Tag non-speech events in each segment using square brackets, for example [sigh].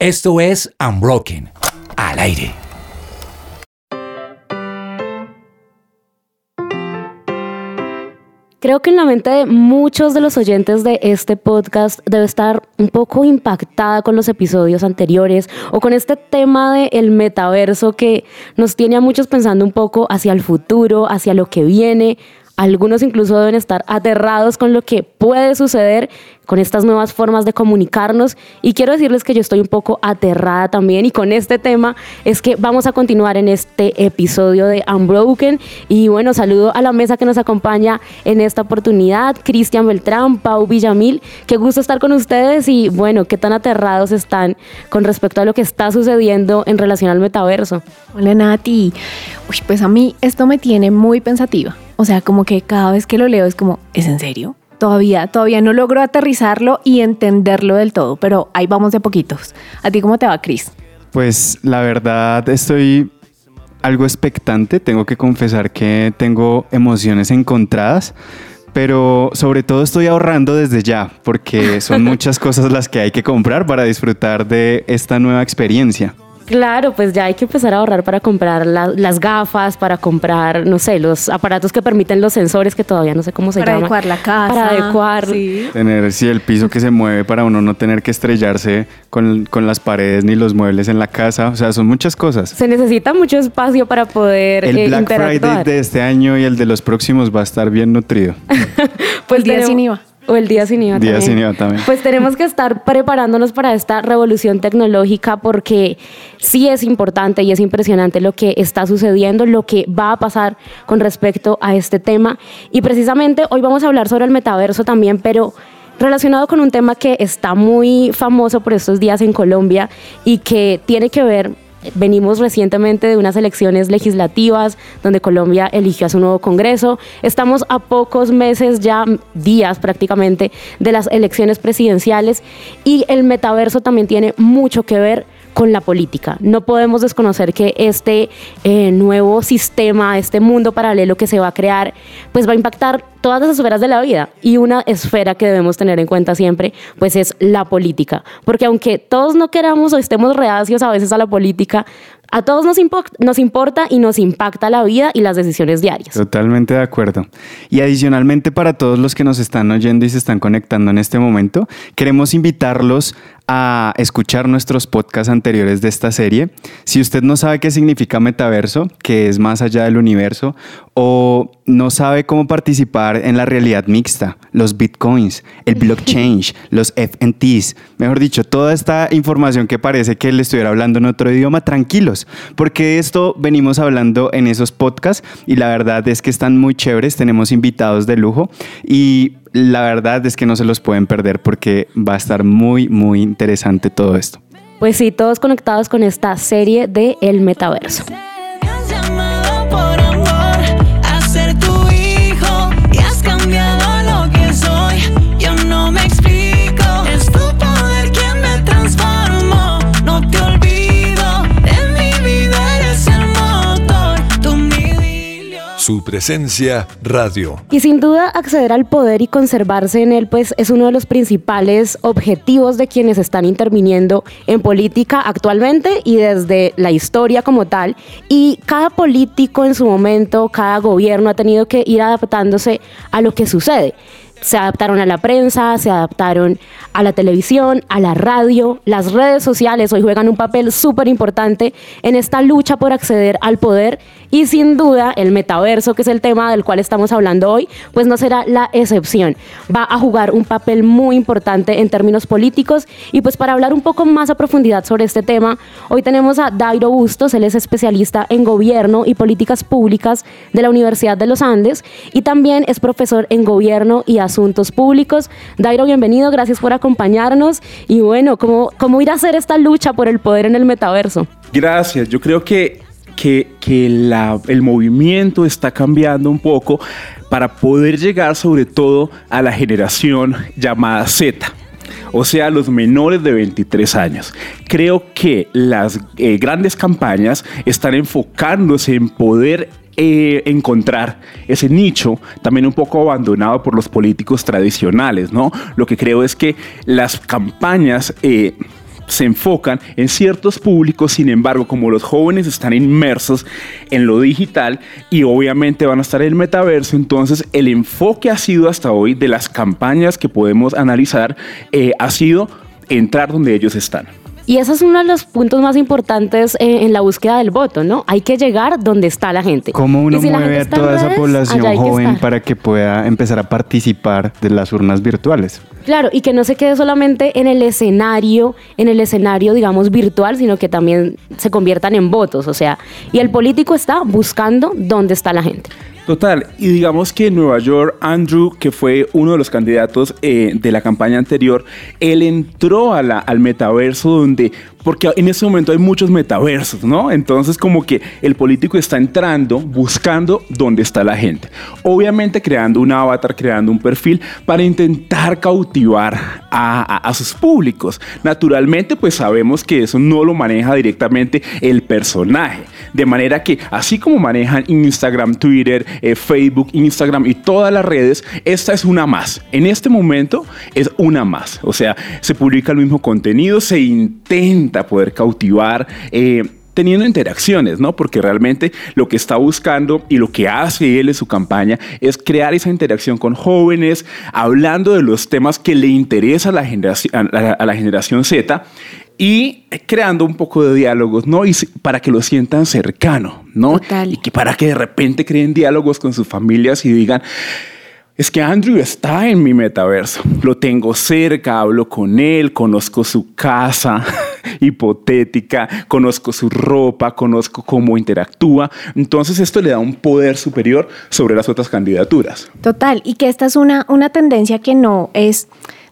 Esto es Unbroken, al aire. Creo que en la mente de muchos de los oyentes de este podcast debe estar un poco impactada con los episodios anteriores o con este tema del el metaverso que nos tiene a muchos pensando un poco hacia el futuro, hacia lo que viene, algunos incluso deben estar aterrados con lo que puede suceder con estas nuevas formas de comunicarnos y quiero decirles que yo estoy un poco aterrada también y con este tema es que vamos a continuar en este episodio de Unbroken y bueno, saludo a la mesa que nos acompaña en esta oportunidad, Cristian Beltrán, Pau Villamil, qué gusto estar con ustedes y bueno, qué tan aterrados están con respecto a lo que está sucediendo en relación al metaverso. Hola Nati, Uy, pues a mí esto me tiene muy pensativa. O sea, como que cada vez que lo leo es como, ¿es en serio? Todavía, todavía no logro aterrizarlo y entenderlo del todo, pero ahí vamos de poquitos. ¿A ti cómo te va, Cris? Pues la verdad estoy algo expectante. Tengo que confesar que tengo emociones encontradas, pero sobre todo estoy ahorrando desde ya, porque son [laughs] muchas cosas las que hay que comprar para disfrutar de esta nueva experiencia. Claro, pues ya hay que empezar a ahorrar para comprar las gafas, para comprar, no sé, los aparatos que permiten los sensores que todavía no sé cómo se llaman. Para adecuar la casa. Para adecuar. Tener, sí, el piso que se mueve para uno no tener que estrellarse con, con, las paredes ni los muebles en la casa. O sea, son muchas cosas. Se necesita mucho espacio para poder El eh, Black Friday de este año y el de los próximos va a estar bien nutrido. [laughs] pues día sin IVA. O el día sin IVA día también. sin IVA también. Pues tenemos que estar preparándonos para esta revolución tecnológica porque sí es importante y es impresionante lo que está sucediendo, lo que va a pasar con respecto a este tema. Y precisamente hoy vamos a hablar sobre el metaverso también, pero relacionado con un tema que está muy famoso por estos días en Colombia y que tiene que ver Venimos recientemente de unas elecciones legislativas donde Colombia eligió a su nuevo Congreso. Estamos a pocos meses, ya días prácticamente, de las elecciones presidenciales y el metaverso también tiene mucho que ver con la política. No podemos desconocer que este eh, nuevo sistema, este mundo paralelo que se va a crear, pues va a impactar todas las esferas de la vida y una esfera que debemos tener en cuenta siempre, pues es la política, porque aunque todos no queramos o estemos reacios a veces a la política, a todos nos, nos importa y nos impacta la vida y las decisiones diarias. Totalmente de acuerdo. Y adicionalmente para todos los que nos están oyendo y se están conectando en este momento, queremos invitarlos a escuchar nuestros podcasts anteriores de esta serie. Si usted no sabe qué significa metaverso, que es más allá del universo, o no sabe cómo participar en la realidad mixta, los bitcoins, el blockchain, [laughs] los FNTs, mejor dicho, toda esta información que parece que le estuviera hablando en otro idioma, tranquilos, porque esto venimos hablando en esos podcasts y la verdad es que están muy chéveres, tenemos invitados de lujo y la verdad es que no se los pueden perder porque va a estar muy, muy interesante todo esto. Pues sí, todos conectados con esta serie de El Metaverso. Su presencia radio. Y sin duda acceder al poder y conservarse en él pues es uno de los principales objetivos de quienes están interviniendo en política actualmente y desde la historia como tal. Y cada político en su momento, cada gobierno ha tenido que ir adaptándose a lo que sucede se adaptaron a la prensa, se adaptaron a la televisión, a la radio, las redes sociales hoy juegan un papel súper importante en esta lucha por acceder al poder y sin duda el metaverso, que es el tema del cual estamos hablando hoy, pues no será la excepción. Va a jugar un papel muy importante en términos políticos y pues para hablar un poco más a profundidad sobre este tema, hoy tenemos a Dairo Bustos, él es especialista en gobierno y políticas públicas de la Universidad de los Andes y también es profesor en gobierno y asuntos públicos. Dairo, bienvenido, gracias por acompañarnos y bueno, ¿cómo, cómo ir a hacer esta lucha por el poder en el metaverso? Gracias, yo creo que que, el movimiento está cambiando un poco para poder llegar sobre todo a la generación llamada Z o sea, los menores de 23 años. Creo que las eh, grandes campañas están enfocándose en poder eh, encontrar ese nicho también un poco abandonado por los políticos tradicionales, ¿no? Lo que creo es que las campañas... Eh, se enfocan en ciertos públicos, sin embargo, como los jóvenes están inmersos en lo digital y obviamente van a estar en el metaverso, entonces el enfoque ha sido hasta hoy de las campañas que podemos analizar, eh, ha sido entrar donde ellos están. Y ese es uno de los puntos más importantes eh, en la búsqueda del voto, ¿no? Hay que llegar donde está la gente. ¿Cómo uno si mueve a toda esa redes, población que joven para que pueda empezar a participar de las urnas virtuales? Claro, y que no se quede solamente en el escenario, en el escenario, digamos, virtual, sino que también se conviertan en votos. O sea, y el político está buscando dónde está la gente. Total, y digamos que en Nueva York, Andrew, que fue uno de los candidatos eh, de la campaña anterior, él entró al metaverso donde, porque en ese momento hay muchos metaversos, ¿no? Entonces como que el político está entrando, buscando dónde está la gente. Obviamente creando un avatar, creando un perfil para intentar cautivar a, a- a sus públicos. Naturalmente, pues sabemos que eso no lo maneja directamente el personaje. De manera que, así como manejan Instagram, Twitter, eh, Facebook, Instagram y todas las redes, esta es una más. En este momento es una más. O sea, se publica el mismo contenido, se intenta poder cautivar. eh, teniendo interacciones, ¿no? Porque realmente lo que está buscando y lo que hace él en su campaña es crear esa interacción con jóvenes, hablando de los temas que le interesa a la generación, a la, a la generación Z y creando un poco de diálogos, ¿no? Y para que lo sientan cercano, ¿no? Total. Y que para que de repente creen diálogos con sus familias y digan, es que Andrew está en mi metaverso. Lo tengo cerca, hablo con él, conozco su casa [laughs] hipotética, conozco su ropa, conozco cómo interactúa. Entonces esto le da un poder superior sobre las otras candidaturas. Total, y que esta es una, una tendencia que no es,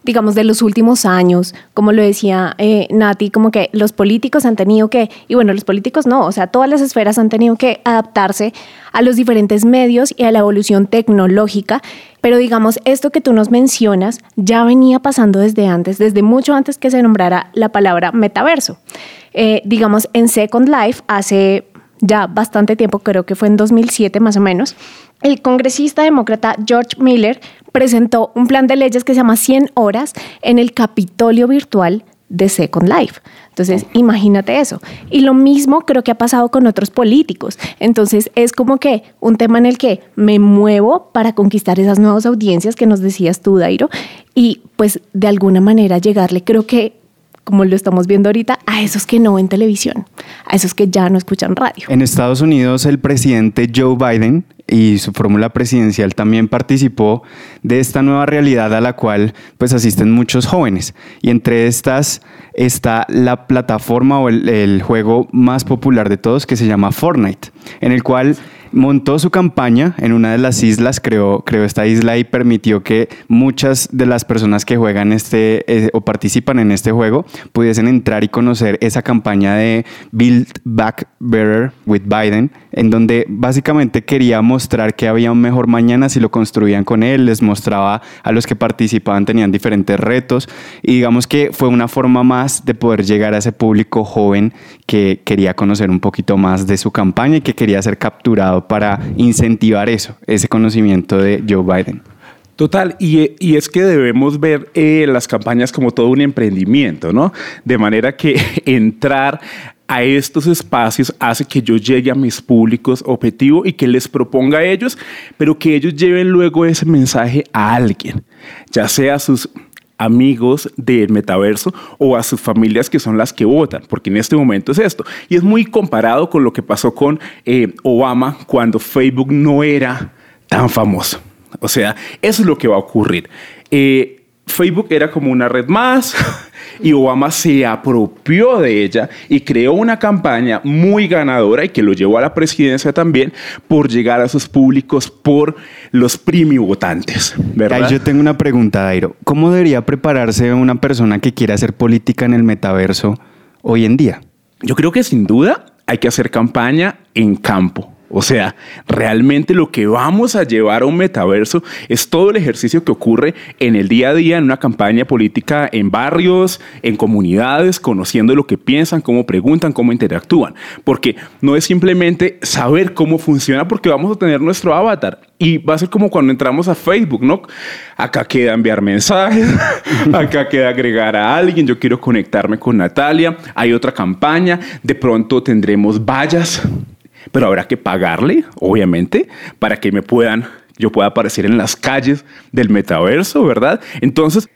digamos, de los últimos años, como lo decía eh, Nati, como que los políticos han tenido que, y bueno, los políticos no, o sea, todas las esferas han tenido que adaptarse a los diferentes medios y a la evolución tecnológica, pero digamos, esto que tú nos mencionas ya venía pasando desde antes, desde mucho antes que se nombrara la palabra metaverso. Eh, digamos, en Second Life, hace ya bastante tiempo, creo que fue en 2007 más o menos, el congresista demócrata George Miller presentó un plan de leyes que se llama 100 horas en el Capitolio virtual de Second Life. Entonces, imagínate eso. Y lo mismo creo que ha pasado con otros políticos. Entonces, es como que un tema en el que me muevo para conquistar esas nuevas audiencias que nos decías tú, Dairo, y pues de alguna manera llegarle, creo que como lo estamos viendo ahorita, a esos que no ven televisión, a esos que ya no escuchan radio. En Estados Unidos, el presidente Joe Biden y su fórmula presidencial también participó de esta nueva realidad a la cual pues asisten muchos jóvenes. Y entre estas está la plataforma o el, el juego más popular de todos que se llama Fortnite, en el cual montó su campaña en una de las islas, creó, creó esta isla y permitió que muchas de las personas que juegan este eh, o participan en este juego pudiesen entrar y conocer esa campaña de Build Back Better with Biden, en donde básicamente quería mostrar que había un mejor mañana si lo construían con él, les mostraba a los que participaban, tenían diferentes retos y digamos que fue una forma más de poder llegar a ese público joven que quería conocer un poquito más de su campaña y que quería ser capturado para incentivar eso, ese conocimiento de Joe Biden. Total, y, es que debemos ver eh, las campañas como todo un emprendimiento, ¿no? De manera que [laughs] entrar a estos espacios hace que yo llegue a mis públicos objetivo y que les proponga a ellos, pero que ellos lleven luego ese mensaje a alguien, ya sea sus amigos del metaverso o a sus familias que son las que votan, porque en este momento es esto. Y es muy comparado con lo que pasó con eh, Obama cuando Facebook no era tan famoso. O sea, eso es lo que va a ocurrir. Eh, Facebook era como una red más [laughs] y Obama se apropió de ella y creó una campaña muy ganadora y que lo llevó a la presidencia también por llegar a sus públicos por los primi votantes, ¿verdad? Ahí yo tengo una pregunta, Dairo. ¿Cómo debería prepararse una persona que quiera hacer política en el metaverso hoy en día? Yo creo que sin duda hay que hacer campaña en campo. O sea, realmente lo que vamos a llevar a un metaverso es todo el ejercicio que ocurre en el día a día, en una campaña política, en barrios, en comunidades, conociendo lo que piensan, cómo preguntan, cómo interactúan. Porque no es simplemente saber cómo funciona, porque vamos a tener nuestro avatar. Y va a ser como cuando entramos a Facebook, ¿no? Acá queda enviar mensajes, [laughs] acá queda agregar a alguien, yo quiero conectarme con Natalia, hay otra campaña, de pronto tendremos vallas pero habrá que pagarle, obviamente, para que me puedan, yo pueda aparecer en las calles del metaverso, ¿verdad? Entonces,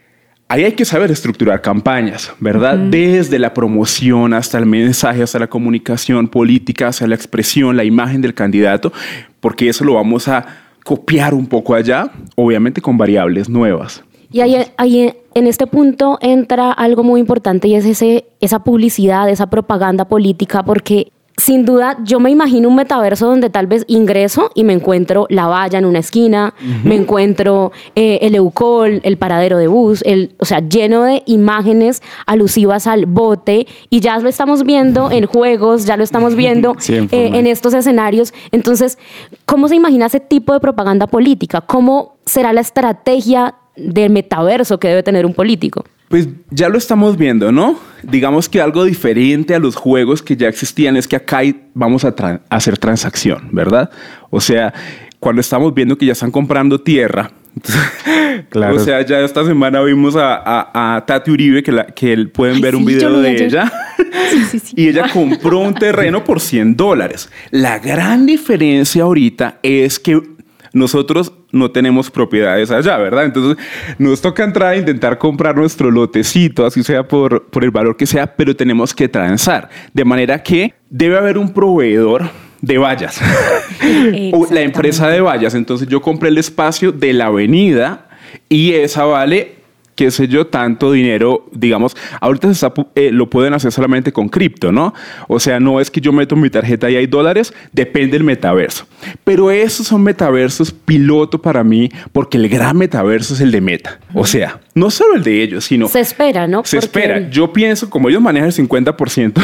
ahí hay que saber estructurar campañas, ¿verdad? Desde la promoción hasta el mensaje, hasta la comunicación política, hasta la expresión, la imagen del candidato, porque eso lo vamos a copiar un poco allá, obviamente con variables nuevas. Y ahí, ahí, en este punto entra algo muy importante y es ese, esa publicidad, esa propaganda política, porque sin duda, yo me imagino un metaverso donde tal vez ingreso y me encuentro la valla en una esquina, me encuentro eh, el Eucol, el paradero de bus, el, o sea, lleno de imágenes alusivas al bote y ya lo estamos viendo en juegos, ya lo estamos viendo [laughs] eh, en estos escenarios. Entonces, ¿cómo se imagina ese tipo de propaganda política? ¿Cómo será la estrategia del metaverso que debe tener un político? Pues ya lo estamos viendo, ¿no? Digamos que algo diferente a los juegos que ya existían es que acá vamos a hacer transacción, ¿verdad? O sea, cuando estamos viendo que ya están comprando tierra, [laughs] claro. O sea, ya esta semana vimos a, Tati Uribe, que, la, que pueden ver un video de ella. [laughs] y ella compró un terreno por 100 dólares. La gran diferencia ahorita es que nosotros no tenemos propiedades allá, ¿verdad? Entonces nos toca entrar a intentar comprar nuestro lotecito, así sea por, por el valor que sea, pero tenemos que transar. De manera que debe haber un proveedor de vallas, [laughs] la empresa de vallas. Entonces yo compré el espacio de la avenida y esa vale qué sé yo, tanto dinero, digamos, ahorita se eh, lo pueden hacer solamente con cripto, ¿no? O sea, no es que yo meto mi tarjeta y hay dólares, depende del metaverso. Pero esos son metaversos piloto para mí, porque el gran metaverso es el de Meta. O sea, no solo el de ellos, sino... Se espera, ¿no? Se espera. Yo pienso, como ellos manejan el 50%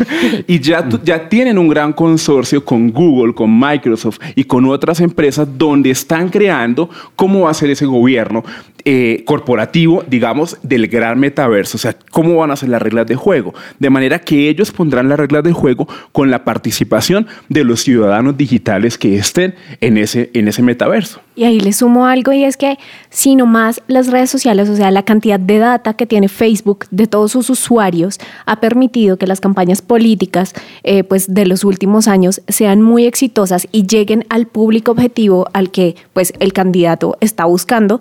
[laughs] y ya, ya tienen un gran consorcio con Google, con Microsoft y con otras empresas donde están creando cómo va a ser ese gobierno eh, corporativo, digamos, del gran metaverso. O sea, cómo van a ser las reglas de juego. De manera que ellos pondrán las reglas de juego con la participación de los ciudadanos digitales que estén en ese, en ese metaverso. Y ahí le sumo algo y es que si más las redes sociales, o sea, la cantidad de data que tiene Facebook de todos sus usuarios ha permitido que las campañas políticas eh, pues de los últimos años sean muy exitosas y lleguen al público objetivo al que pues el candidato está buscando,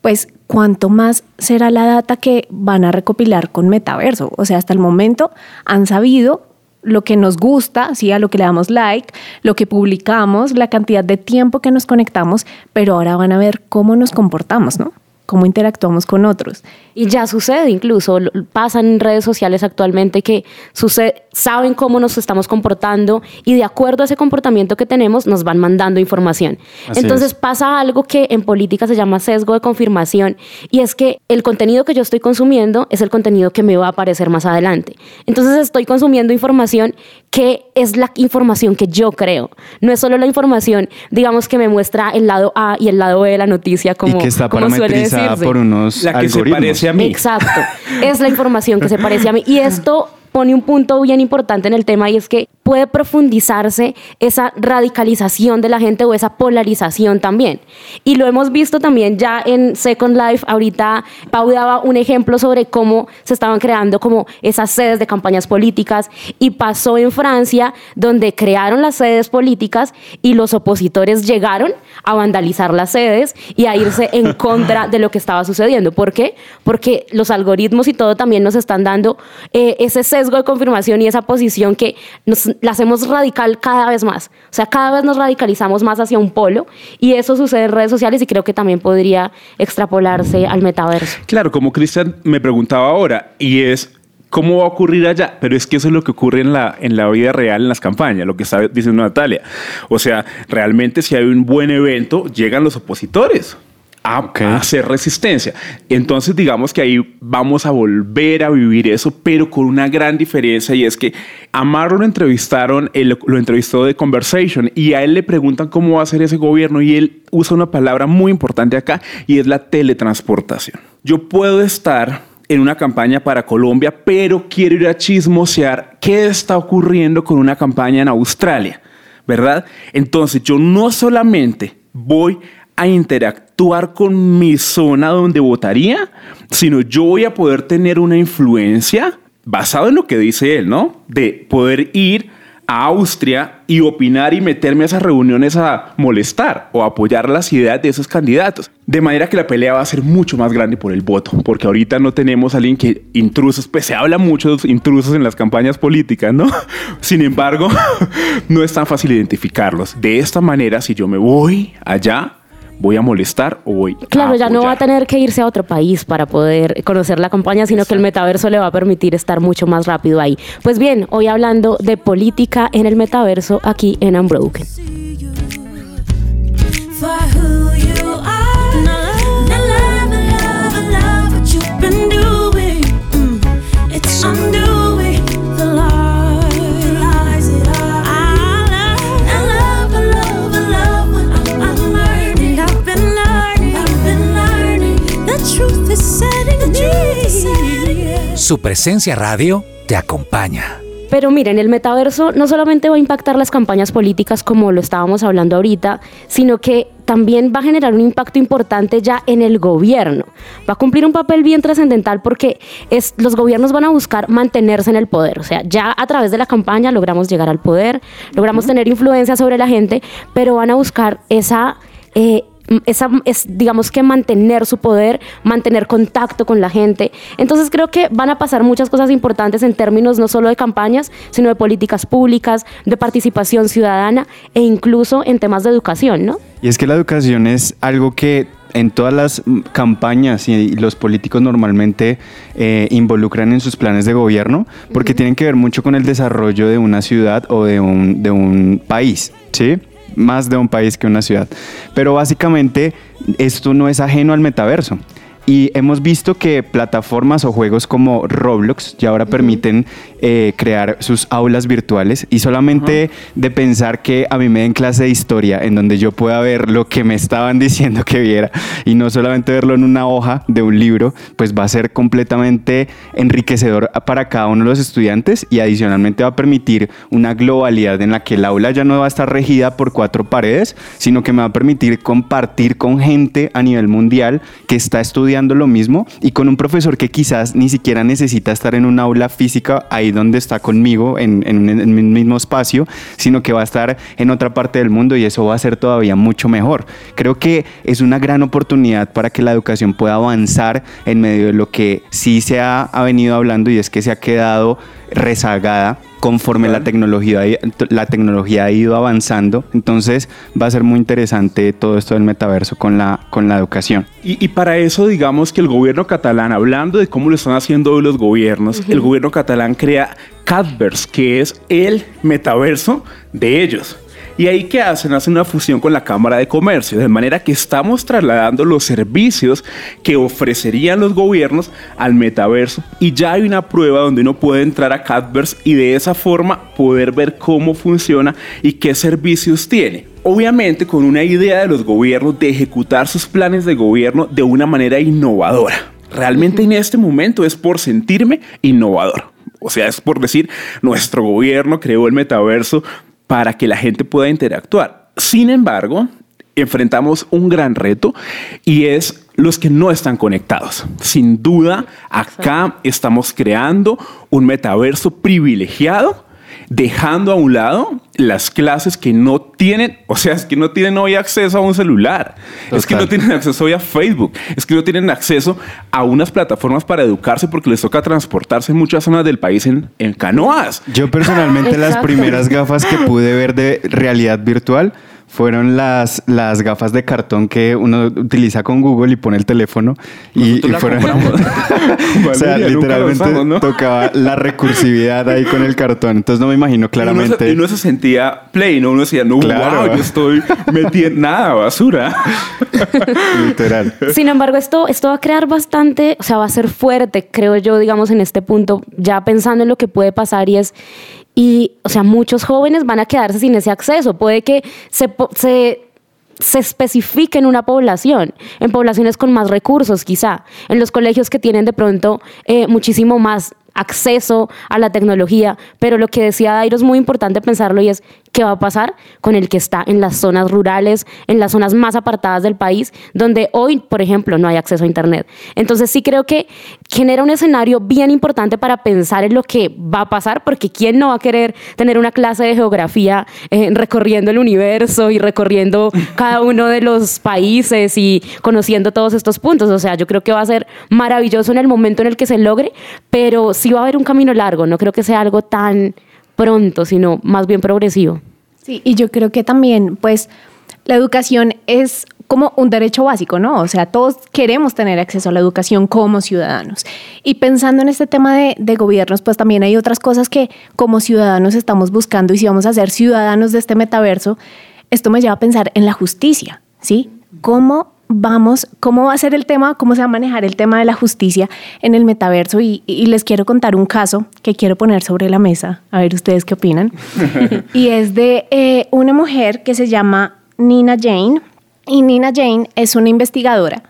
pues cuánto más será la data que van a recopilar con Metaverso. O sea, hasta el momento han sabido lo que nos gusta, ¿sí? a lo que le damos like, lo que publicamos, la cantidad de tiempo que nos conectamos, pero ahora van a ver cómo nos comportamos, ¿no? Cómo interactuamos con otros. Y ya sucede incluso, pasa en redes sociales actualmente que sucede, saben cómo nos estamos comportando y de acuerdo a ese comportamiento que tenemos nos van mandando información. Entonces pasa algo que en política se llama sesgo de confirmación y es que el contenido que yo estoy consumiendo es el contenido que me va a aparecer más adelante. Entonces estoy consumiendo información que es la información que yo creo. No es solo la información, digamos, que me muestra el lado A y el lado B de la noticia como, y que está como suele por unos la que se parece a mí. Exacto. Es la información que se parece a mí. Y esto pone un punto bien importante en el tema y es que puede profundizarse esa radicalización de la gente o esa polarización también. Y lo hemos visto también ya en Second Life. Ahorita Pau daba un ejemplo sobre cómo se estaban creando como esas sedes de campañas políticas y pasó en Francia donde crearon las sedes políticas y los opositores llegaron a vandalizar las sedes y a irse en [laughs] contra de lo que estaba sucediendo. ¿Por qué? Porque los algoritmos y todo también nos están dando eh, ese sesgo de confirmación y esa posición que nos la hacemos radical cada vez más. O sea, cada vez nos radicalizamos más hacia un polo y eso sucede en redes sociales y creo que también podría extrapolarse al metaverso. Claro, como Cristian me preguntaba ahora, y es cómo va a ocurrir allá, pero es que eso es lo que ocurre en la, en la vida real, en las campañas, lo que está diciendo Natalia. O sea, realmente si hay un buen evento, llegan los opositores a, a hacer resistencia. Entonces, digamos que ahí vamos a volver a vivir eso, pero con una gran diferencia y es que a Marro lo entrevistaron, él lo entrevistó de Conversation y a él le preguntan cómo va a ser ese gobierno y él usa una palabra muy importante acá y es la teletransportación. Yo puedo estar en una campaña para Colombia, pero quiero ir a chismosear qué está ocurriendo con una campaña en Australia, ¿verdad? Entonces yo no solamente voy a interactuar con mi zona donde votaría, sino yo voy a poder tener una influencia basado en lo que dice él, ¿no? De poder ir a Austria y opinar y meterme a esas reuniones a molestar o apoyar las ideas de esos candidatos. De manera que la pelea va a ser mucho más grande por el voto, porque ahorita no tenemos a alguien que intrusos, pues se habla mucho de intrusos en las campañas políticas, ¿no? [laughs] Sin embargo, [laughs] no es tan fácil identificarlos. De esta manera, si yo me voy allá, voy a molestar o voy Claro, a ya no va a tener que irse a otro país para poder conocer la campaña, sino que el metaverso le va a permitir estar mucho más rápido ahí. Pues bien, hoy hablando de política en el metaverso aquí en Unbroken. for who Su presencia radio te acompaña. Pero miren, el metaverso no solamente va a impactar las campañas políticas como lo estábamos hablando ahorita, sino que también va a generar un impacto importante ya en el gobierno. Va a cumplir un papel bien trascendental porque es, los gobiernos van a buscar mantenerse en el poder. O sea, ya a través de la campaña logramos llegar al poder, logramos tener influencia sobre la gente, pero van a buscar esa... eh, esa, es, digamos que mantener su poder, mantener contacto con la gente. Entonces creo que van a pasar muchas cosas importantes en términos no solo de campañas, sino de políticas públicas, de participación ciudadana e incluso en temas de educación, ¿no? Y es que la educación es algo que en todas las campañas y los políticos normalmente eh, involucran en sus planes de gobierno porque tienen que ver mucho con el desarrollo de una ciudad o de un, de un país, ¿sí? Más de un país que una ciudad. Pero básicamente esto no es ajeno al metaverso. Y hemos visto que plataformas o juegos como Roblox ya ahora permiten eh, crear sus aulas virtuales y solamente de pensar que a mí me den clase de historia en donde yo pueda ver lo que me estaban [laughs] diciendo que viera y no solamente verlo en una hoja de un libro, pues va a ser completamente enriquecedor para cada uno de los estudiantes y adicionalmente va a permitir una globalidad en la que el aula ya no va a estar regida por cuatro paredes, sino que me va a permitir compartir con gente a nivel mundial que está estudiando lo mismo y con un profesor que quizás ni siquiera necesita estar en un aula física ahí donde está conmigo en, en, mismo espacio, sino que va a estar en otra parte del mundo y eso va a ser todavía mucho mejor. Creo que es una gran oportunidad para que la educación pueda avanzar en medio de lo que sí se ha, ha venido hablando y es que se ha quedado rezagada conforme la tecnología, la tecnología ha ido avanzando. Entonces va a ser muy interesante todo esto del metaverso con la, con la educación. Y, y para eso, digamos que el gobierno catalán, hablando de cómo lo están haciendo hoy los gobiernos, el gobierno catalán crea Cadverse, que es el metaverso de ellos. ¿Y ahí qué hacen? Hacen una fusión con la Cámara de Comercio, de manera que estamos trasladando los servicios que ofrecerían los gobiernos al metaverso y ya hay una prueba donde uno puede entrar a Cadverse y de esa forma poder ver cómo funciona y qué servicios tiene. Obviamente con una idea de los gobiernos de ejecutar sus planes de gobierno de una manera innovadora. Realmente en este momento es por sentirme innovador. O sea, es por decir, nuestro gobierno creó el metaverso para que la gente pueda interactuar. Sin embargo, enfrentamos un gran reto y es los que no están conectados. Sin duda, acá estamos creando un metaverso privilegiado, dejando a un lado las clases que no tienen, o sea, es que no tienen hoy acceso a un celular, es que no tienen acceso hoy a Facebook, es que no tienen acceso a unas plataformas para educarse porque les toca transportarse en muchas zonas del país en, en canoas. Yo personalmente las primeras gafas que pude ver de realidad virtual fueron las, las gafas de cartón que uno utiliza con Google y pone el teléfono y, fueron [laughs] o sea, Valeria, literalmente usamos, ¿no? tocaba la recursividad ahí con el cartón. Entonces no me imagino Y uno, claramente. y uno se sentía play, ¿no? Uno decía, no, Claro. wow, yo estoy metiendo nada, basura. [laughs] [laughs] Sin embargo, esto, esto va a crear bastante, o sea, va a ser fuerte, creo yo, digamos, en este punto, ya pensando en lo que puede pasar y es, y, o sea, muchos jóvenes van a quedarse sin ese acceso. Puede que se, se, se especifique en una población, en poblaciones con más recursos quizá, en los colegios que tienen de pronto eh, muchísimo más acceso a la tecnología, pero lo que decía Dairo es muy importante pensarlo y es qué va a pasar con el que está en las zonas rurales, en las zonas más apartadas del país, donde hoy, por ejemplo, no hay acceso a Internet. Entonces sí creo que genera un escenario bien importante para pensar en lo que va a pasar, porque ¿quién no va a querer tener una clase de geografía eh, recorriendo el universo y recorriendo [laughs] cada uno de los países y conociendo todos estos puntos? O sea, yo creo que va a ser maravilloso en el momento en el que se logre, pero sí va a haber un camino largo, no creo que sea algo tan pronto, sino más bien progresivo. Sí, y yo creo que también, pues, la educación es como un derecho básico, ¿no? O sea, todos queremos tener acceso a la educación como ciudadanos. Y pensando en este tema de, gobiernos, pues también hay otras cosas que como ciudadanos estamos buscando y si vamos a ser ciudadanos de este metaverso, esto me lleva a pensar en la justicia, ¿sí? ¿Cómo vamos, cómo va a ser el tema, cómo se va a manejar el tema de la justicia en el metaverso? Y, y les quiero contar un caso que quiero poner sobre la mesa, a ver ustedes qué opinan. [laughs] [laughs] y es de eh, una mujer que se llama Nina Jane. Y Nina Jane es una investigadora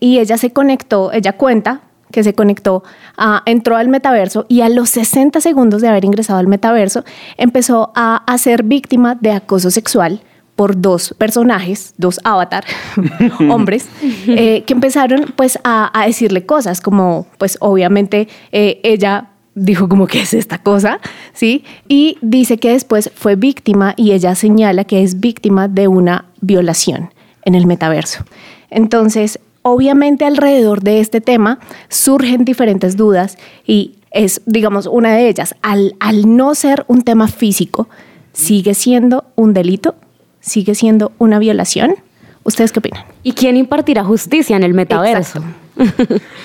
y ella se conectó, ella cuenta que se conectó, a- entró al metaverso y a los 60 segundos de haber ingresado al metaverso empezó a, a ser víctima de acoso sexual por dos personajes, dos avatar, [laughs] hombres, eh, que empezaron pues a, a decirle cosas como pues obviamente eh, ella dijo como que es esta cosa, ¿sí? Y dice que después fue víctima y ella señala que es víctima de una violación en el metaverso. Entonces, obviamente alrededor de este tema surgen diferentes dudas y es, digamos, una de ellas, al, al no ser un tema físico, ¿sigue siendo un delito? ¿Sigue siendo una violación? ¿Ustedes qué opinan? ¿Y quién impartirá justicia en el metaverso? [laughs]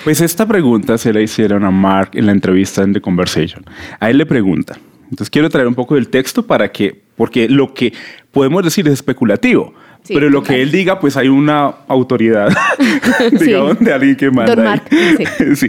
Pues esta pregunta se la hicieron a Mark en la entrevista en The Conversation. A él le preguntan. Entonces quiero traer un poco del texto para que, porque lo que podemos decir es especulativo. Sí, pero lo que él diga, pues hay una autoridad, [laughs] digamos, de alguien que manda. Don ahí. Mark, sí. [laughs] Sí.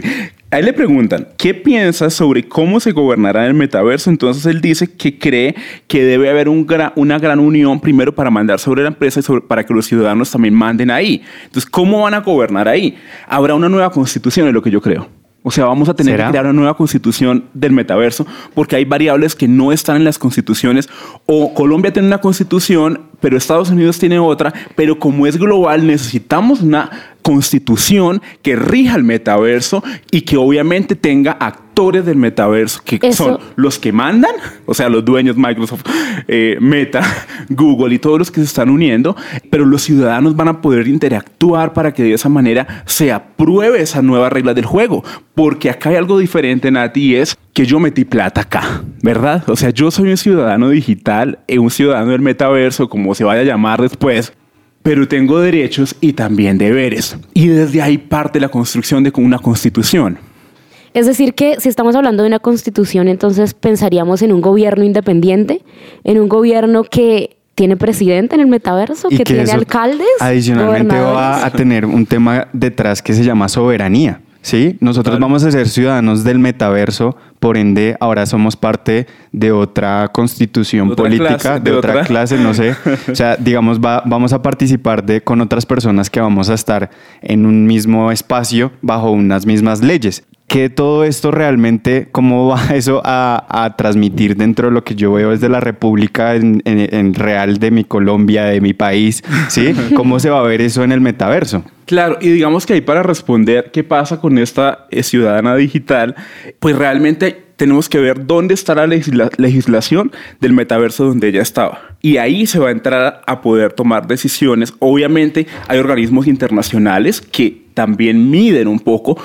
A él le preguntan, ¿qué piensas sobre cómo se gobernará el metaverso? Entonces él dice que cree que debe haber un gra- una gran unión primero para mandar sobre la empresa y sobre- para que los ciudadanos también manden ahí. Entonces, ¿cómo van a gobernar ahí? Habrá una nueva constitución, es lo que yo creo. O sea, vamos a tener ¿Será? que crear una nueva constitución del metaverso porque hay variables que no están en las constituciones. O Colombia tiene una constitución, pero Estados Unidos tiene otra. Pero como es global, necesitamos una constitución que rija el metaverso y que obviamente tenga actores del metaverso que Eso- son los que mandan, o sea, los dueños Microsoft, eh, Meta, [laughs] Google y todos los que se están uniendo, pero los ciudadanos van a poder interactuar para que de esa manera se apruebe esa nueva regla del juego. Porque acá hay algo diferente, Nati, y es que yo metí plata acá, ¿verdad? O sea, yo soy un ciudadano digital, eh, un ciudadano del metaverso, como se vaya a llamar después, pero tengo derechos y también deberes. Y desde ahí parte la construcción de una constitución. Es decir, que si estamos hablando de una constitución, entonces pensaríamos en un gobierno independiente, en un gobierno que tiene presidente en el metaverso, que, tiene eso alcaldes. Adicionalmente va a tener un tema detrás que se llama soberanía. ¿Sí? Nosotros vamos a ser ciudadanos del metaverso, por ende ahora somos parte de otra constitución otra política, clase, de, de otra, otra. clase, no sé. [laughs] O sea, digamos, va- vamos a participar de, con otras personas que vamos a estar en un mismo espacio bajo unas mismas leyes. Que todo esto realmente, ¿cómo va [laughs] eso a, a transmitir dentro de lo que yo veo desde la República en, en- en real de mi Colombia, de mi país? ¿Sí? [laughs] ¿Cómo se va a ver eso en el metaverso? Claro, y digamos que ahí para responder qué pasa con esta eh, ciudadana digital, pues realmente tenemos que ver dónde está la legisla- legislación del metaverso donde ella estaba. Y ahí se va a entrar a poder tomar decisiones. Obviamente hay organismos internacionales que también miden un poco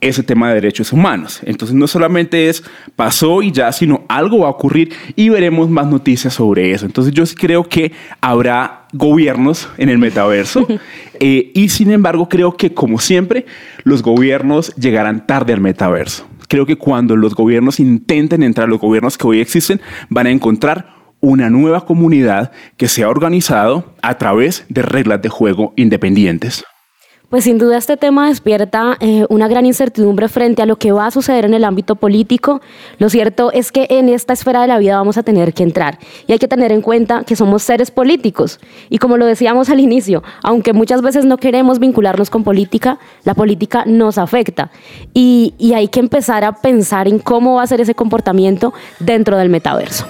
ese tema de derechos humanos. Entonces no solamente es pasó y ya, sino algo va a ocurrir y veremos más noticias sobre eso. Entonces yo sí creo que habrá gobiernos en el metaverso [laughs] eh, y sin embargo creo que como siempre los gobiernos llegarán tarde al metaverso. Creo que cuando los gobiernos intenten entrar, los gobiernos que hoy existen, van a encontrar una nueva comunidad que se ha organizado a través de reglas de juego independientes. Pues sin duda este tema despierta eh, una gran incertidumbre frente a lo que va a suceder en el ámbito político. Lo cierto es que en esta esfera de la vida vamos a tener que entrar y hay que tener en cuenta que somos seres políticos y como lo decíamos al inicio, aunque muchas veces no queremos vincularnos con política, la política nos afecta y, y hay que empezar a pensar en cómo va a ser ese comportamiento dentro del metaverso.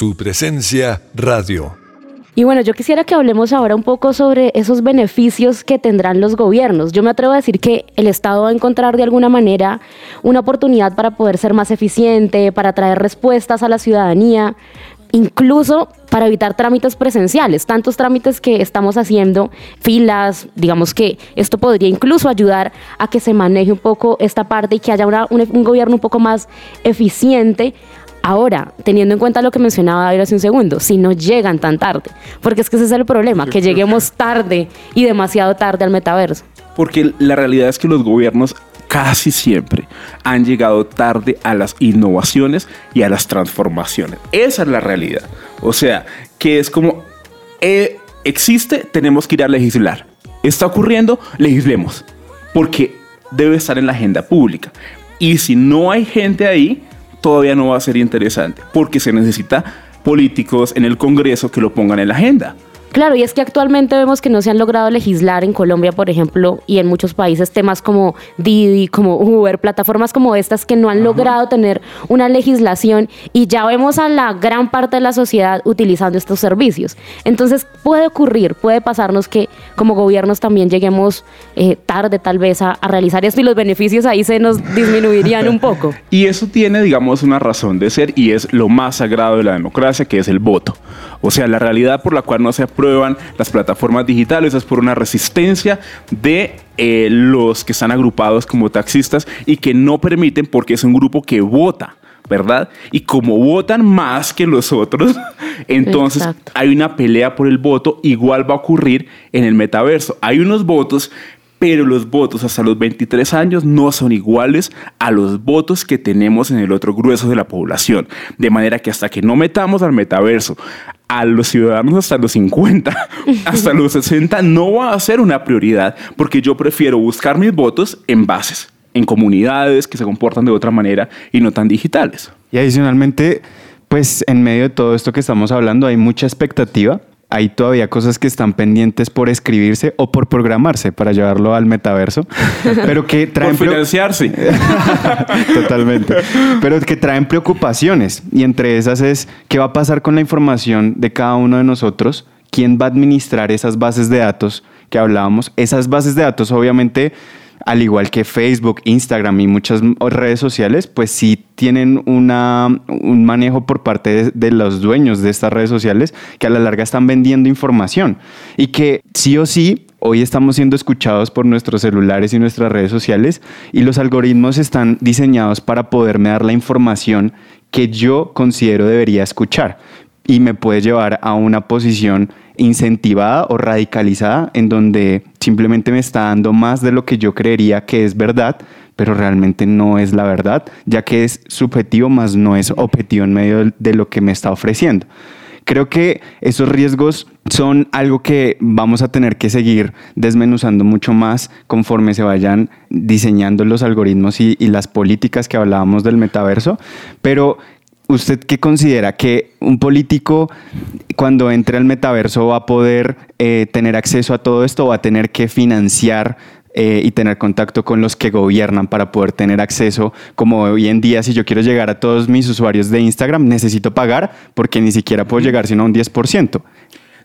Su presencia radio. Y bueno, yo quisiera que hablemos ahora un poco sobre esos beneficios que tendrán los gobiernos. Yo me atrevo a decir que el Estado va a encontrar de alguna manera una oportunidad para poder ser más eficiente, para traer respuestas a la ciudadanía, incluso para evitar trámites presenciales, tantos trámites que estamos haciendo, filas, digamos que esto podría incluso ayudar a que se maneje un poco esta parte y que haya un gobierno un poco más eficiente Ahora, teniendo en cuenta lo que mencionaba David hace un segundo, si no llegan tan tarde, porque es que ese es el problema, que lleguemos tarde y demasiado tarde al metaverso. Porque la realidad es que los gobiernos casi siempre han llegado tarde a las innovaciones y a las transformaciones. Esa es la realidad. O sea, que es como, eh, existe, tenemos que ir a legislar. Está ocurriendo, legislemos. Porque debe estar en la agenda pública. Y si no hay gente ahí, todavía no va a ser interesante. Porque se necesita políticos en el Congreso que lo pongan en la agenda. Claro, y es que actualmente vemos que no se han logrado legislar en Colombia, por ejemplo, y en muchos países temas como Didi, como Uber, plataformas como estas que no han logrado tener una legislación y ya vemos a la gran parte de la sociedad utilizando estos servicios. Entonces puede ocurrir, puede pasarnos que como gobiernos también lleguemos eh, tarde tal vez a, a realizar esto y los beneficios ahí se nos disminuirían un poco. [laughs] Y eso tiene, digamos, una razón de ser y es lo más sagrado de la democracia, que es el voto. O sea, la realidad por la cual no se aprueban las plataformas digitales es por una resistencia de eh, los que están agrupados como taxistas y que no permiten porque es un grupo que vota. ¿Verdad? Y como votan más que los otros, [laughs] entonces Exacto. hay una pelea por el voto, igual va a ocurrir en el metaverso. Hay unos votos, pero los votos hasta los 23 años no son iguales a los votos que tenemos en el otro grueso de la población. De manera que hasta que no metamos al metaverso a los ciudadanos hasta los 50, [laughs] hasta los 60, no va a ser una prioridad, porque yo prefiero buscar mis votos en bases, en comunidades que se comportan de otra manera y no tan digitales. Y adicionalmente, pues en medio de todo esto que estamos hablando hay mucha expectativa. Hay todavía cosas que están pendientes por escribirse o por programarse para llevarlo al metaverso, [laughs] pero que traen Por financiarse. [laughs] Totalmente. Pero que traen preocupaciones. Y entre esas es qué va a pasar con la información de cada uno de nosotros, quién va a administrar esas bases de datos que hablábamos. Esas bases de datos, obviamente, al igual que Facebook, Instagram y muchas redes sociales, pues sí tienen una, un manejo por parte de, de los dueños de estas redes sociales que a la larga están vendiendo información. Y que sí o sí hoy estamos siendo escuchados por nuestros celulares y nuestras redes sociales y los algoritmos están diseñados para poderme dar la información que yo considero debería escuchar y me puede llevar a una posición incentivada o radicalizada en donde simplemente me está dando más de lo que yo creería que es verdad, pero realmente no es la verdad, ya que es subjetivo más no es objetivo en medio de- lo que me está ofreciendo. Creo que esos riesgos son algo que vamos a tener que seguir desmenuzando mucho más conforme se vayan diseñando los algoritmos y, y las políticas que hablábamos del metaverso. Pero ¿Usted qué considera que un político cuando entre al metaverso va a poder eh, tener acceso a todo esto o va a tener que financiar eh, y tener contacto con los que gobiernan para poder tener acceso? Como hoy en día, si yo quiero llegar a todos mis usuarios de Instagram, necesito pagar porque ni siquiera puedo llegar sino a un 10%.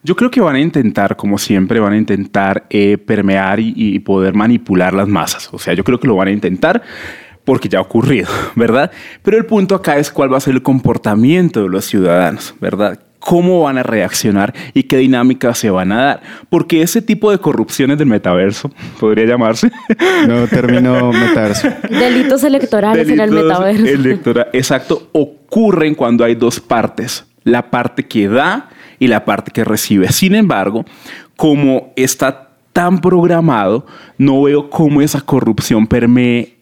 Yo creo que van a intentar, como siempre, van a intentar eh, permear y, y poder manipular las masas. O sea, yo creo que lo van a intentar porque ya ha ocurrido, [laughs] ¿verdad? Pero el punto acá es cuál va a ser el comportamiento de los ciudadanos, ¿verdad? cómo van a reaccionar y qué dinámicas se van a dar. Porque ese tipo de corrupciones del metaverso, [laughs] podría llamarse, No [laughs] termino metaverso. Delitos electorales en el metaverso. electora- exacto, ocurren cuando hay dos partes, la parte que da y la parte que recibe. Sin embargo, como está tan programado, no veo cómo esa corrupción permee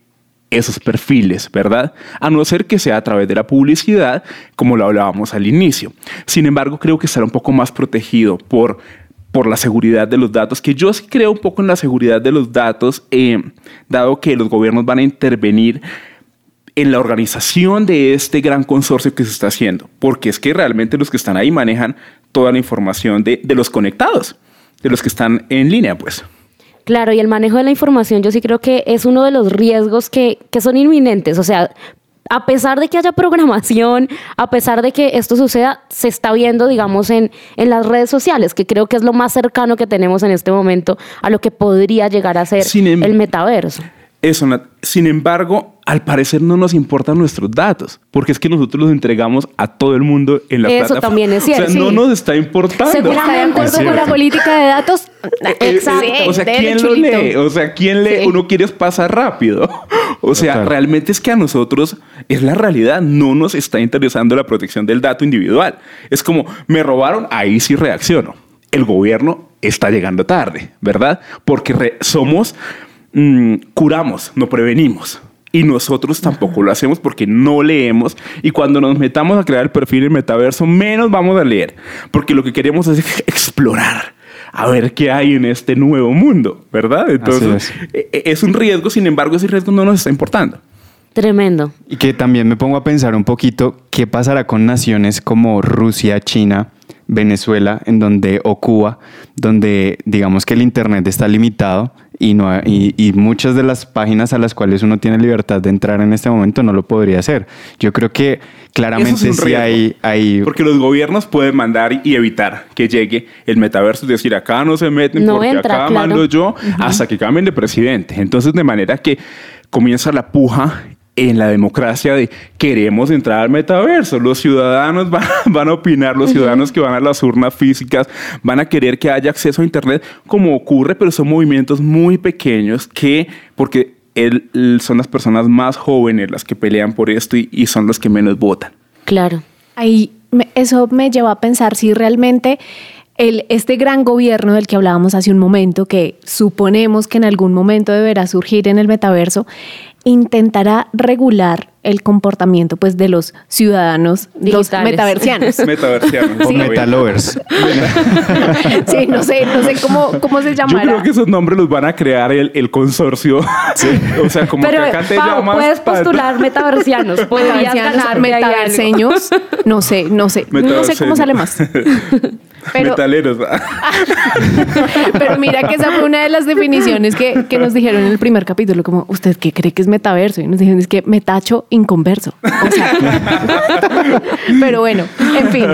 esos perfiles, ¿verdad? A no ser que sea a través de la publicidad, como lo hablábamos al inicio. Sin embargo, creo que estará un poco más protegido por, por la seguridad de los datos, que yo sí creo un poco en la seguridad de los datos, eh, dado que los gobiernos van a intervenir en la organización de este gran consorcio que se está haciendo, porque es que realmente los que están ahí manejan toda la información de, de los conectados, de los que están en línea, pues. Claro, y el manejo de la información yo sí creo que es uno de los riesgos que, que son inminentes. O sea, a pesar de que haya [laughs] programación, a pesar de que esto suceda, se está viendo, digamos, en, en las redes sociales, que creo que es lo más cercano que tenemos en este momento a lo que podría llegar a ser Sin em- el metaverso. Eso, Nat. sin embargo, al parecer no nos importan nuestros datos, porque es que nosotros los entregamos a todo el mundo en la Eso plataforma. también es cierto, O sea, no nos está importando. Seguramente ¿Está de con la política de datos? Eh, Exacto. eh, o sea, ¿quién lo lee? O sea, ¿quién lee? Sí. Uno quiere pasar rápido. O sea, Total. realmente es que a nosotros es la realidad. No nos está interesando la protección del dato individual. Es como, me robaron, ahí sí reacciono. El gobierno está llegando tarde, ¿verdad? Porque somos, mm, curamos, no prevenimos. Y nosotros tampoco lo hacemos porque no leemos. Y cuando nos metamos a crear el perfil en metaverso, menos vamos a leer. Porque lo que queremos es explorar, a ver qué hay en este nuevo mundo, ¿verdad? Entonces, es. e- e- es un riesgo, sin embargo, ese riesgo no nos está importando. Tremendo. Y que también me pongo a pensar un poquito qué pasará con naciones como Rusia, China, Venezuela, en donde o Cuba, donde digamos que el internet está limitado y no y, y muchas de las páginas a las cuales uno tiene libertad de entrar en este momento no lo podría hacer. Yo creo que claramente es sí riesgo. hay, hay Porque los gobiernos pueden mandar y evitar que llegue el metaverso, es decir, acá no se meten No porque entra, acá claro. mando yo hasta que cambien de presidente. Entonces, de manera que comienza la puja en la democracia de queremos entrar al metaverso. Los ciudadanos [laughs] van, van a opinar, los ciudadanos que van a las urnas físicas van a querer que haya acceso a Internet, como ocurre, pero son movimientos muy pequeños que, porque son las personas más jóvenes las que pelean por esto y- y son los que menos votan. Claro. Ahí me- eso me lleva a pensar si realmente el, este gran gobierno del que hablábamos hace un momento, que suponemos que en algún momento deberá surgir en el metaverso, intentará regular el comportamiento pues, de los ciudadanos, los metaversianos. [laughs] Metaversianos. o metalovers. [laughs] sí, no sé, no sé cómo, cómo se Yo llamará. creo que esos nombres los van a crear el, el consorcio. [laughs] O sea, como Pero, que acá te Pau, llamas. puedes postular metaversianos. Podrías Metaversianos, ganar metaverseños, no sé, no sé, no sé cómo sale más. Pero, Metaleros. [laughs] Pero mira que esa fue una de las definiciones que, que nos dijeron en el primer capítulo, como, ¿usted qué cree que es metaverso? Y nos dijeron, es que metacho inconverso. O sea, [laughs] pero bueno, en fin,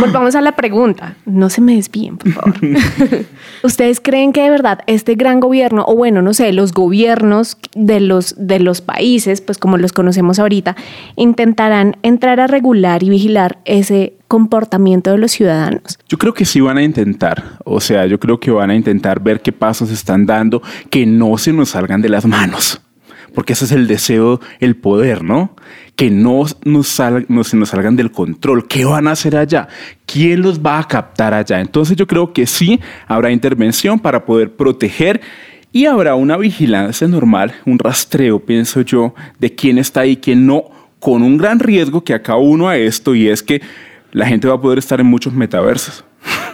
volvamos a la pregunta. No se me desvíen, por favor. [laughs] ¿Ustedes creen que de verdad este gran gobierno, o bueno, no sé, los gobiernos de los, de los países, pues como los conocemos ahorita, intentarán entrar a regular y vigilar ese comportamiento de los ciudadanos? Yo creo que sí van a intentar. O sea, yo creo que van a intentar ver qué pasos están dando que no se nos salgan de las manos. Porque ese es el deseo, el poder, ¿no? Que no, se nos salgan del control. ¿Qué van a hacer allá? ¿Quién los va a captar allá? Entonces yo creo que sí habrá intervención para poder proteger y habrá una vigilancia normal, un rastreo, pienso yo, de quién está ahí quién no, con un gran riesgo que acá uno a esto y es que la gente va a poder estar en muchos metaversos.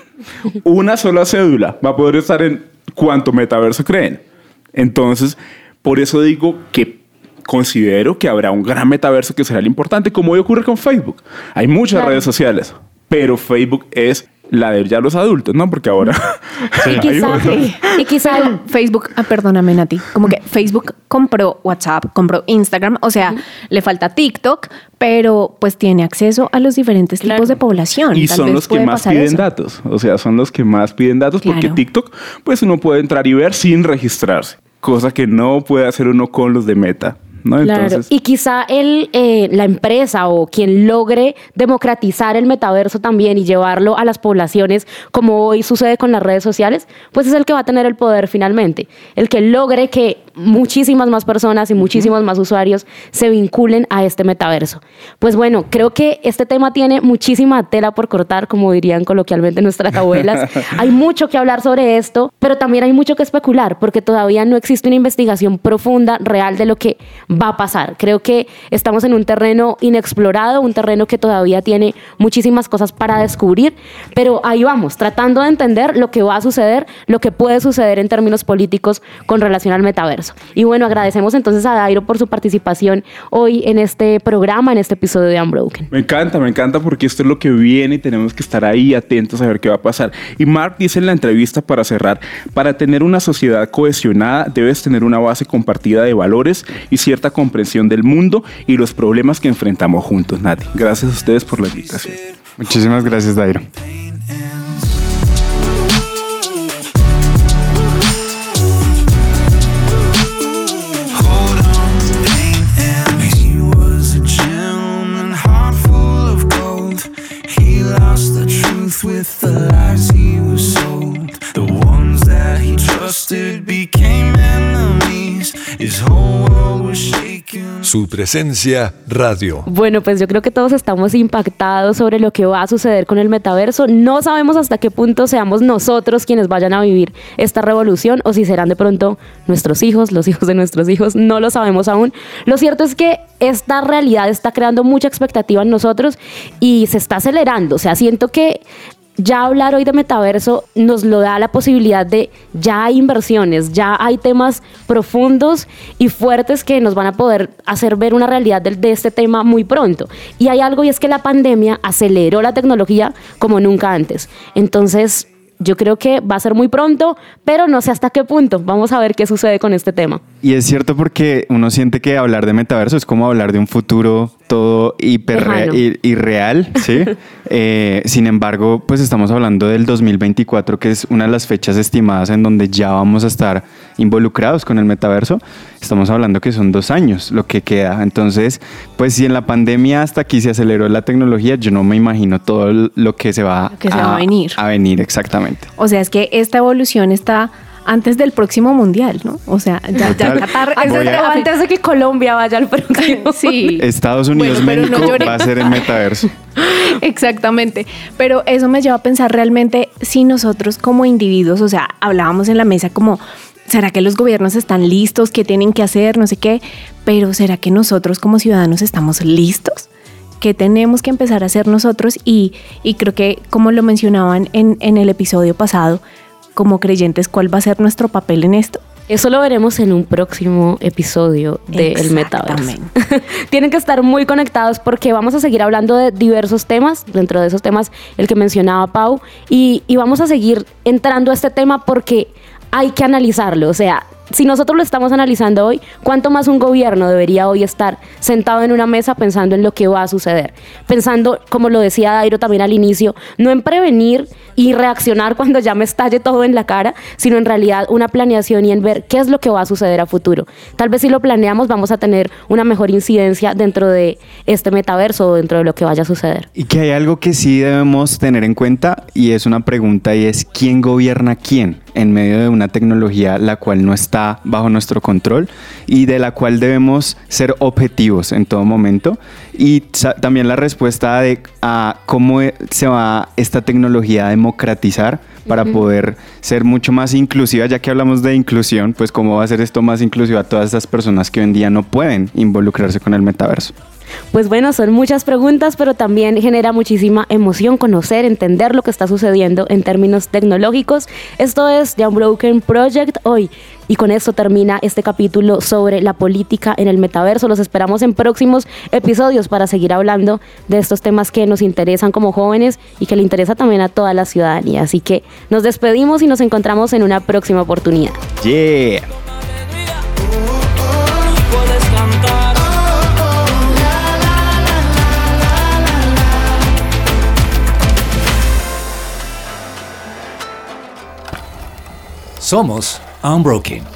[laughs] Una sola cédula va a poder estar en cuánto metaverso creen. Entonces, por eso digo que considero que habrá un gran metaverso que será el importante, como hoy ocurre con Facebook. Hay muchas Claro. redes sociales, pero Facebook es la de ya los adultos, ¿no? Porque ahora... [laughs] Y quizá, y [laughs] Facebook, ah, perdóname Nati, como que Facebook compró WhatsApp, compró Instagram, o sea, le falta TikTok, pero pues tiene acceso a los diferentes Claro. tipos de población. Y Tal son vez los que más piden eso. datos. O sea, son los que más piden datos porque. TikTok, pues uno puede entrar y ver sin registrarse. Cosa que no puede hacer uno con los de Meta. ¿No? Claro, Entonces, y quizá el, eh, la empresa o quien logre democratizar el metaverso también y llevarlo a las poblaciones, como hoy sucede con las redes sociales, pues es el que va a tener el poder finalmente. El que logre que muchísimas más personas y muchísimos más usuarios se vinculen a este metaverso. Pues bueno, creo que este tema tiene muchísima tela por cortar, como dirían coloquialmente nuestras [laughs] abuelas. hay mucho que hablar sobre esto, pero también hay mucho que especular, porque todavía no existe una investigación profunda, real de lo que va a pasar. Creo que estamos en un terreno inexplorado, un terreno que todavía tiene muchísimas cosas para descubrir, pero ahí vamos, tratando de entender lo que va a suceder, lo que puede suceder en términos políticos con relación al metaverso. Y bueno, agradecemos entonces a Dairo por su participación hoy en este programa, en este episodio de Unbroken. Me encanta, me encanta porque esto es lo que viene y tenemos que estar ahí atentos a ver qué va a pasar. Y Mark dice en la entrevista para cerrar, para tener una sociedad cohesionada debes tener una base compartida de valores y cierta comprensión del mundo y los problemas que enfrentamos juntos, Nati. Gracias a ustedes por la invitación. Muchísimas gracias, Dairo. Su presencia radio. Bueno, pues yo creo que todos estamos impactados sobre lo que va a suceder con el metaverso. No sabemos hasta qué punto seamos nosotros quienes vayan a vivir esta revolución o si serán de pronto nuestros hijos, los [laughs] hijos de nuestros hijos. No lo sabemos aún. Lo cierto es que esta realidad está creando mucha expectativa en nosotros y se está acelerando. O sea, siento que ya hablar hoy de metaverso nos lo da la posibilidad de ya hay inversiones, ya hay temas profundos y fuertes que nos van a poder hacer ver una realidad del- de, este tema muy pronto. Y hay algo y es que la pandemia aceleró la tecnología como nunca antes. Entonces, yo creo que va a ser muy pronto, pero no sé hasta qué punto. Vamos a ver qué sucede con este tema. Y es cierto porque uno siente que hablar de metaverso es como hablar de un futuro todo hiper irreal, ¿sí? [laughs] Eh, sin embargo, pues estamos hablando del 2024, que es una de las fechas estimadas en donde ya vamos a estar involucrados con el metaverso. Estamos hablando que son dos años lo que queda. Entonces, pues si en la pandemia hasta aquí se aceleró la tecnología, yo no me imagino todo lo que se va, que se va a venir. A venir, exactamente. O sea, es que esta evolución está antes del próximo mundial, ¿no? O sea, ya, ya. Qatar es a- Antes de que Colombia vaya al próximo. Sí. Estados Unidos, Bueno, pero no México va a ser el metaverso. [laughs] Exactamente. Pero eso me lleva a pensar realmente si nosotros como individuos, o sea, hablábamos en la mesa como, ¿será que los gobiernos están listos? ¿Qué tienen que hacer? No sé qué. Pero ¿será que nosotros como ciudadanos estamos listos? ¿Qué tenemos que empezar a hacer nosotros? Y, y creo que, como lo mencionaban en, en el episodio pasado, como creyentes, ¿cuál va a ser nuestro papel en esto? Eso lo veremos en un próximo episodio del Metaverso. Exactamente. [laughs] Tienen que estar muy conectados porque vamos a seguir hablando de diversos temas, dentro de esos temas el que mencionaba Pau, y, y vamos a seguir entrando a este tema porque hay que analizarlo. O sea, si nosotros lo estamos analizando hoy, ¿cuánto más un gobierno debería hoy estar sentado en una mesa pensando en lo que va a suceder? Pensando, como lo decía Dairo también al inicio, no en prevenir y reaccionar cuando ya me estalle todo en la cara, sino en realidad una planeación y en ver qué es lo que va a suceder a futuro. Tal vez si lo planeamos vamos a tener una mejor incidencia dentro de este metaverso o dentro de lo que vaya a suceder. Y que hay algo que sí debemos tener en cuenta y es una pregunta y es ¿quién gobierna quién en medio de una tecnología la cual no está bajo nuestro control y de la cual debemos ser objetivos en todo momento? Y también la respuesta de a cómo e- se va esta tecnología a democratizar para poder ser mucho más inclusiva, ya que hablamos de inclusión, pues cómo va a ser esto más inclusivo a todas estas personas que hoy en día no pueden involucrarse con el metaverso. Pues bueno, son muchas preguntas, pero también genera muchísima emoción conocer, entender lo que está sucediendo en términos tecnológicos. Esto es The Unbroken Project hoy. Y con esto termina este capítulo sobre la política en el metaverso. Los esperamos en próximos episodios para seguir hablando de estos temas que nos interesan como jóvenes y que le interesa también a toda la ciudadanía. Así que nos despedimos y nos encontramos en una próxima oportunidad. Yeah. Somos Unbroken.